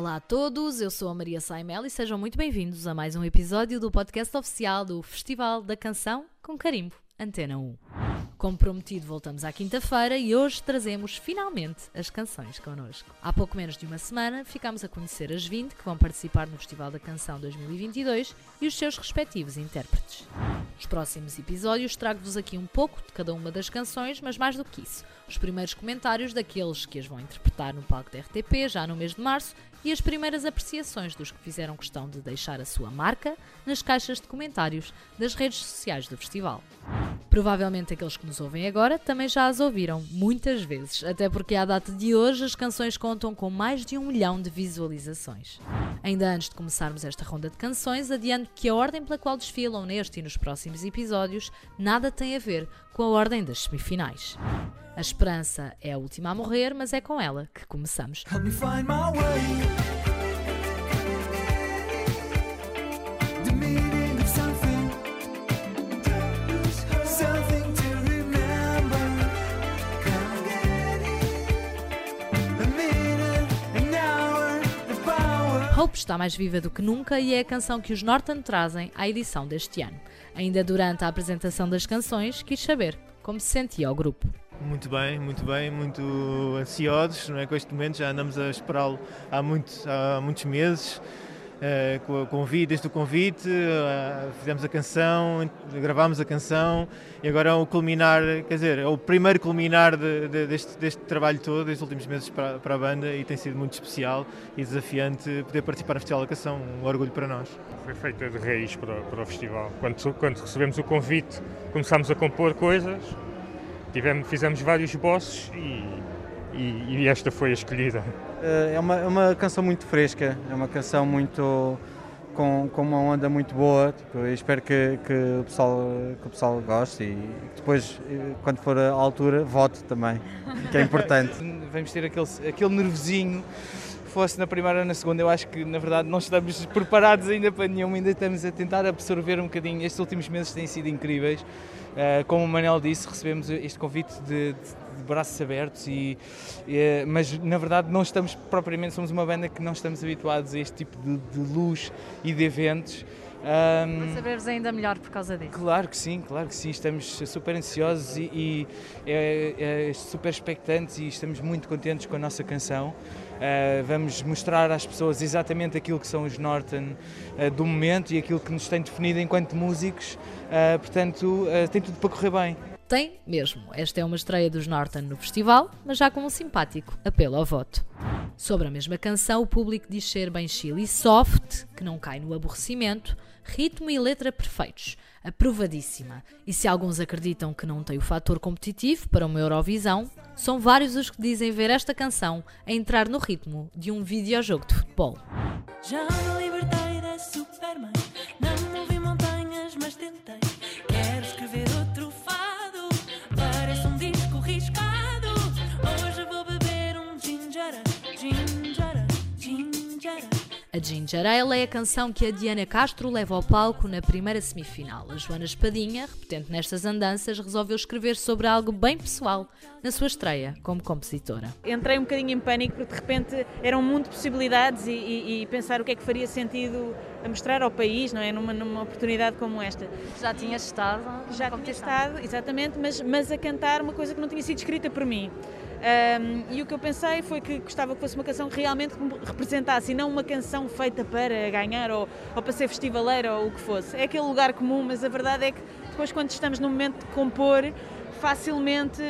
Olá a todos, eu sou a Maria Saimel e sejam muito bem-vindos a mais um episódio do podcast oficial do Festival da Canção com Carimbo, Antena 1. Como prometido, voltamos à quinta-feira e hoje trazemos finalmente as canções connosco. Há pouco menos de uma semana ficámos a conhecer as 20 que vão participar no Festival da Canção 2022 e os seus respectivos intérpretes. Nos próximos episódios trago-vos aqui um pouco de cada uma das canções, mas mais do que isso, os primeiros comentários daqueles que as vão interpretar no palco da RTP já no mês de março e as primeiras apreciações dos que fizeram questão de deixar a sua marca nas caixas de comentários das redes sociais do festival. Provavelmente aqueles que nos ouvem agora também já as ouviram muitas vezes, até porque à data de hoje as canções contam com mais de um milhão de visualizações. Ainda antes de começarmos esta ronda de canções, adianto que a ordem pela qual desfilam neste e nos próximos episódios nada tem a ver com a ordem das semifinais. A esperança é a última a morrer, mas é com ela que começamos. Help me find my way. Hope está mais viva do que nunca e é a canção que os Norton trazem à edição deste ano. Ainda durante a apresentação das canções, quis saber como se sentia o grupo. Muito bem, muito bem, muito ansiosos não é, com este momento, já andamos a esperá-lo há, muito, há muitos meses, o convite, desde o convite, eh, fizemos a canção, gravámos a canção e agora é o culminar, quer dizer, é o primeiro culminar de- de- deste, deste trabalho todo, destes últimos meses para, para a banda e tem sido muito especial e desafiante poder participar no Festival da Canção, um orgulho para nós. Foi feita de raiz para, para o festival. Quando, quando recebemos o convite, começámos a compor coisas, tivemos, fizemos vários bosses e, e- e esta foi a escolhida. Eh, É uma, é uma canção muito fresca, é uma canção muito com, com uma onda muito boa. Tipo, espero que, que, o pessoal, que o pessoal goste e depois, eh, quando for a altura, vote também, que é importante. vamos ter aquele, aquele nervosinho. Fosse na primeira ou na segunda, eu acho que na verdade não estamos preparados ainda para nenhum, ainda estamos a tentar absorver um bocadinho. Estes últimos meses têm sido incríveis. Uh, como o Manel disse, recebemos este convite de, de- de braços abertos, e, e, mas na verdade não estamos propriamente, somos uma banda que não estamos habituados a este tipo de, de luz e de eventos. Um, Saber-vos ainda melhor por causa disso. Claro que sim, claro que sim. Estamos super ansiosos e, e, é, é, super expectantes e estamos muito contentes com a nossa canção. Uh, vamos mostrar às pessoas exatamente aquilo que são os Norton uh, do momento e aquilo que nos tem definido enquanto músicos. Uh, portanto, tem tudo para correr bem. Tem mesmo. Esta é uma estreia dos Norton no festival, mas já com um simpático apelo ao voto. Sobre a mesma canção, o público diz ser bem chill e soft, que não cai no aborrecimento, ritmo e letra perfeitos, aprovadíssima. E se alguns acreditam que não tem o fator competitivo para uma Eurovisão, são vários os que dizem ver esta canção a entrar no ritmo de um videojogo de futebol. Já me libertei da Superman. A Ginger Ale é a canção que a Diana Castro leva ao palco na primeira semifinal. A Joana Espadinha, repetente nestas andanças, resolveu escrever sobre algo bem pessoal na sua estreia como compositora. entrei um bocadinho em pânico porque de repente era um mundo de possibilidades e, e- e pensar o que é que faria sentido a mostrar ao país, não é? Numa, numa oportunidade como esta. Já tinhas estado? Já tinha estado, exatamente, mas, mas a cantar uma coisa que não tinha sido escrita por mim. Ahm, e o que eu pensei foi que gostava que fosse uma canção que realmente me representasse e não uma canção feita para ganhar ou, ou para ser festivaleira ou o que fosse. É aquele lugar comum, mas a verdade é que depois, quando estamos no momento de compor, facilmente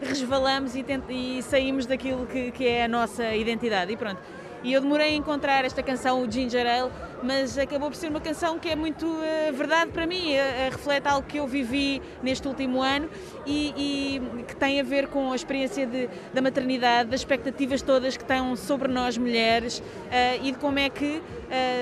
resvalamos e, e saímos daquilo que, que é a nossa identidade. E pronto. E eu demorei a encontrar esta canção, o Ginger Ale, mas acabou por ser uma canção que é muito eh, verdade para mim, eh, reflete algo que eu vivi neste último ano e, e que tem a ver com a experiência de- da maternidade, das expectativas todas que estão sobre nós mulheres e de como é que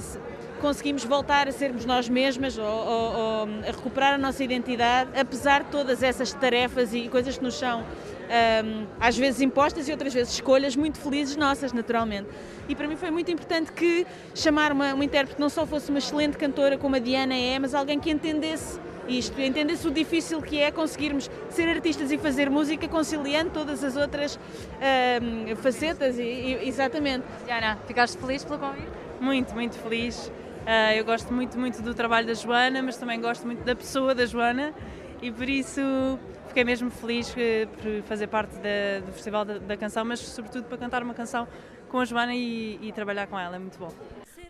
se- conseguimos voltar a sermos nós mesmas ou, ou- ou a recuperar a nossa identidade, apesar de todas essas tarefas e coisas que nos são ahm, às vezes impostas e outras vezes escolhas muito felizes nossas, naturalmente. E para mim foi muito importante que chamar uma, uma intérprete não só fosse uma excelente cantora como a Diana é, mas alguém que entendesse isto. Entenda-se o difícil que é conseguirmos ser artistas e fazer música conciliando todas as outras ahm, facetas. E, e- exatamente. Diana, ficaste feliz pelo convite? Muito, muito feliz. Ah, eu gosto muito, muito do trabalho da Joana, mas também gosto muito da pessoa da Joana e por isso fiquei mesmo feliz eh, por fazer parte da- do Festival da, da Canção, mas sobretudo para cantar uma canção com a Joana e, e trabalhar com ela, é muito bom.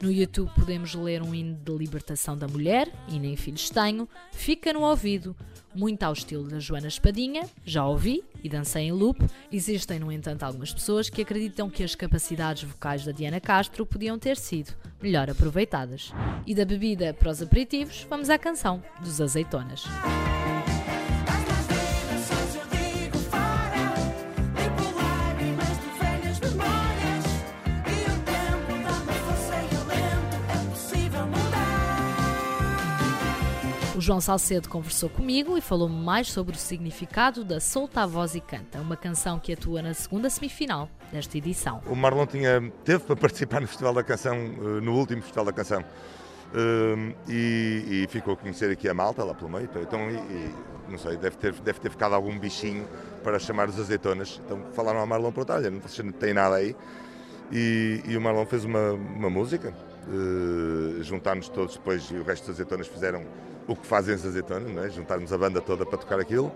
No YouTube podemos ler um hino de libertação da mulher, e nem filhos tenho, fica no ouvido. Muito ao estilo da Joana Espadinha, já ouvi e dancei em loop. Existem, no entanto, algumas pessoas que acreditam que as capacidades vocais da Diana Castro podiam ter sido melhor aproveitadas. E da bebida para os aperitivos, vamos à canção dos azeitonas. O João Salcedo conversou comigo e falou-me mais sobre o significado da Solta a Voz e Canta, uma canção que atua na segunda semifinal desta edição. O Marlon tinha, teve para participar no Festival da Canção, eh, no último Festival da Canção. Um, e, e ficou a conhecer aqui a malta lá pelo meio. Então, e, e, não sei, deve ter, deve ter ficado algum bichinho para chamar os azeitonas. Então falaram ao Marlon para olha, vocês não têm nada aí. E, e o Marlon fez uma, uma música, uh, juntámos todos depois e o resto das azeitonas fizeram o que fazem as azeitonas, não é? juntarmos a banda toda para tocar aquilo.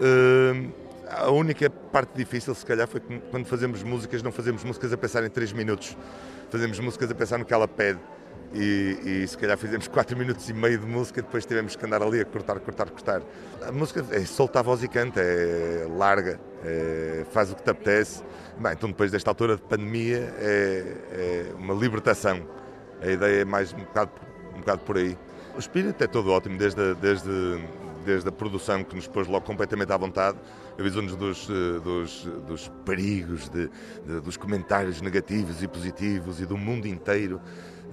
Uh, a única parte difícil, se calhar, foi quando fazemos músicas, não fazemos músicas a pensar em 3 minutos, fazemos músicas a pensar no que ela pede. E, e se calhar fizemos 4 minutos e meio de música, depois tivemos que andar ali a cortar, cortar, cortar. A música é solta a voz e canta, é larga, é- faz o que te apetece. Bem, então depois desta altura de pandemia é, é uma libertação. A ideia é mais um bocado, um bocado por aí. O espírito é todo ótimo, desde, desde, desde a produção que nos pôs logo completamente à vontade, avisou-nos dos, eh, dos, dos perigos, de, de- dos comentários negativos e positivos e do mundo inteiro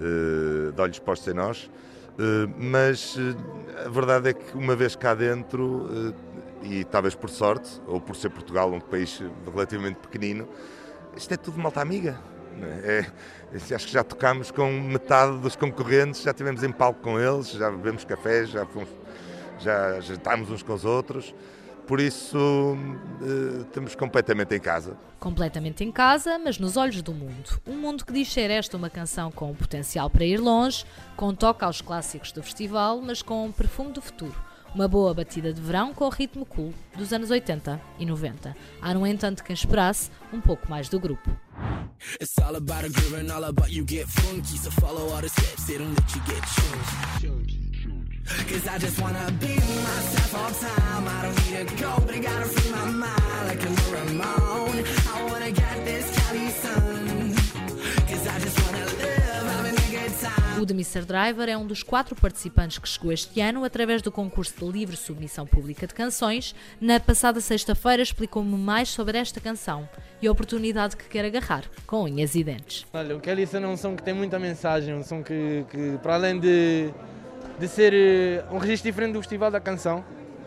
eh, de olhos postos em nós. Eh, Mas a verdade é que uma vez cá dentro, e talvez por sorte, ou por ser Portugal um país relativamente pequenino, isto é tudo malta amiga. Não é? É, acho que já tocámos com metade dos concorrentes, já estivemos em palco com eles, já bebemos café, já, fomos, já jantámos uns com os outros. Por isso, eh, estamos completamente em casa. Completamente em casa, mas nos olhos do mundo. Um mundo que diz ser esta uma canção com potencial para ir longe, com toque aos clássicos do festival, mas com um perfume do futuro. Uma boa batida de verão com ritmo cool dos anos 80 e 90. Há, no entanto, quem esperasse um pouco mais do grupo. It's all about a groove and all about you get funky. So follow all the steps, they don't let you get chunky. Cause I just wanna be myself all time. I don't need a go, but I gotta free my mind like a Ramon. I wanna get this Cali sun. O de Mr. Driver é um dos quatro participantes que chegou este ano através do concurso de livre submissão pública de canções. Na passada sexta-feira explicou-me mais sobre esta canção e a oportunidade que quer agarrar com unhas e dentes. Olha, o Kelly Sun é um som que tem muita mensagem, um som que, que para além de, de ser eh, um registro diferente do Festival da Canção,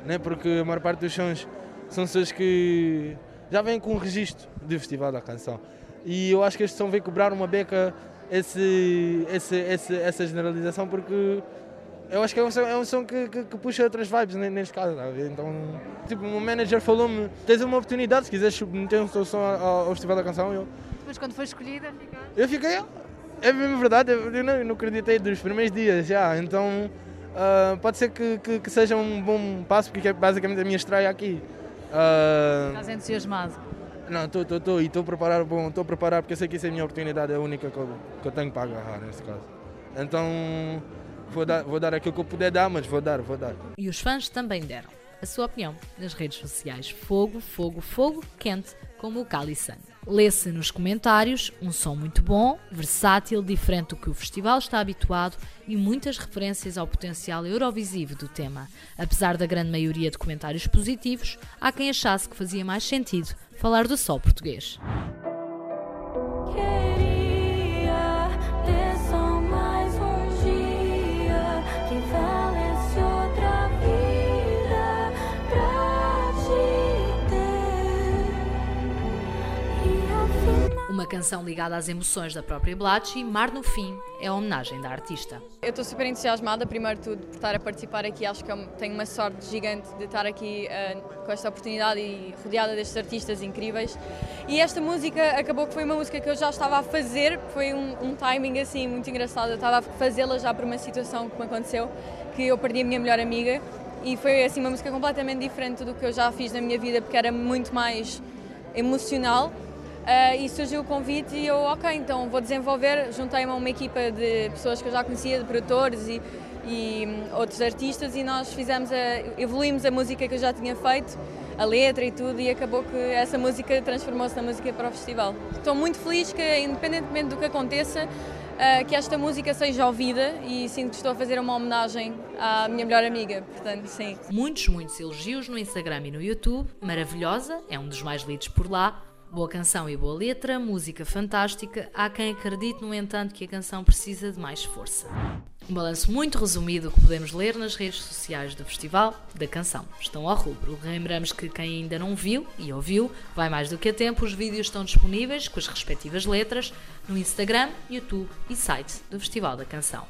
né? porque a maior parte dos sons são sons que já vêm com um registro do Festival da Canção. E eu acho que este som veio cobrar uma beca esse, esse, esse- essa generalização porque eu acho que é um som, é um som que, que- que puxa outras vibes ne- neste caso. tá? Então, tipo, o meu manager falou-me: tens uma oportunidade, se quiseres submeter um teu som ao, ao Festival da Canção, eu, Mas quando foi escolhida, fica. eu fiquei, "Ah, é mesmo verdade, eu não, eu não acreditei dos primeiros dias já, então ah, pode ser que, que- que seja um bom passo, porque é basicamente a minha estreia aqui. Ah, Estás entusiasmado. Não, estou, estou, e estou a preparar, bom, estou a preparar porque eu sei que isso é a minha oportunidade, é a única que eu, que eu tenho para agarrar neste caso. Então vou dar, vou dar aquilo que eu puder dar, mas vou dar, vou dar. E os fãs também deram a sua opinião nas redes sociais. Fogo, fogo, fogo, quente, como o Calisan. Lê-se nos comentários um som muito bom, versátil, diferente do que o festival está habituado e muitas referências ao potencial eurovisivo do tema. Apesar da grande maioria de comentários positivos, há quem achasse que fazia mais sentido falar do sol português. Canção ligada às emoções da própria Blatchy, Mar no Fim é a homenagem da artista. Eu estou super entusiasmada, primeiro de tudo, por estar a participar aqui. Acho que eu tenho uma sorte gigante de estar aqui eh, com esta oportunidade e rodeada destes artistas incríveis. E esta música acabou que foi uma música que eu já estava a fazer, foi um, um timing assim muito engraçado. Eu estava a fazê-la já por uma situação que me aconteceu, que eu perdi a minha melhor amiga. E foi assim uma música completamente diferente do que eu já fiz na minha vida, porque era muito mais emocional. Uh, e surgiu o convite e eu, ok, então vou desenvolver. Juntei-me a uma equipa de pessoas que eu já conhecia, de produtores e, e hum, outros artistas, e nós fizemos a, evoluímos a música que eu já tinha feito, a letra e tudo, e acabou que essa música transformou-se na música para o festival. Estou muito feliz que, independentemente do que aconteça, uh, que esta música seja ouvida e sinto que estou a fazer uma homenagem à minha melhor amiga, portanto, sim. Muitos, muitos elogios no Instagram e no YouTube. Maravilhosa, é um dos mais lidos por lá. Boa canção e boa letra, música fantástica. Há quem acredite, no entanto, que a canção precisa de mais força. Um balanço muito resumido que podemos ler nas redes sociais do Festival da Canção. Estão ao rubro. Lembramos que quem ainda não viu e ouviu, vai mais do que a tempo, os vídeos estão disponíveis com as respectivas letras no Instagram, YouTube e site do Festival da Canção.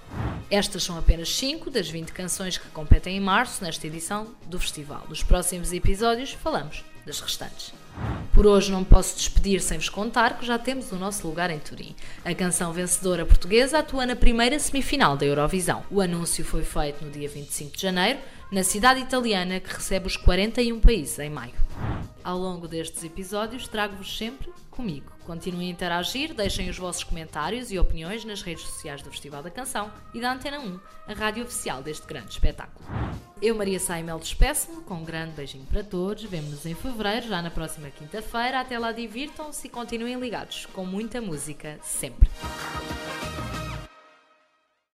Estas são apenas 5 das 20 canções que competem em março nesta edição do festival. Nos próximos episódios falamos das restantes. Por hoje não posso despedir sem vos contar que já temos o nosso lugar em Turim. A canção vencedora portuguesa atua na primeira semifinal da Eurovisão. O anúncio foi feito no dia 25 de janeiro, na cidade italiana que recebe os 41 países em maio. Ao longo destes episódios trago-vos sempre comigo. Continuem a interagir, deixem os vossos comentários e opiniões nas redes sociais do Festival da Canção e da Antena 1, a rádio oficial deste grande espetáculo. Eu, Maria Saimel, despeço-me com um grande beijinho para todos. Vemo-nos em fevereiro, já na próxima quinta-feira. Até lá, divirtam-se e continuem ligados com muita música sempre.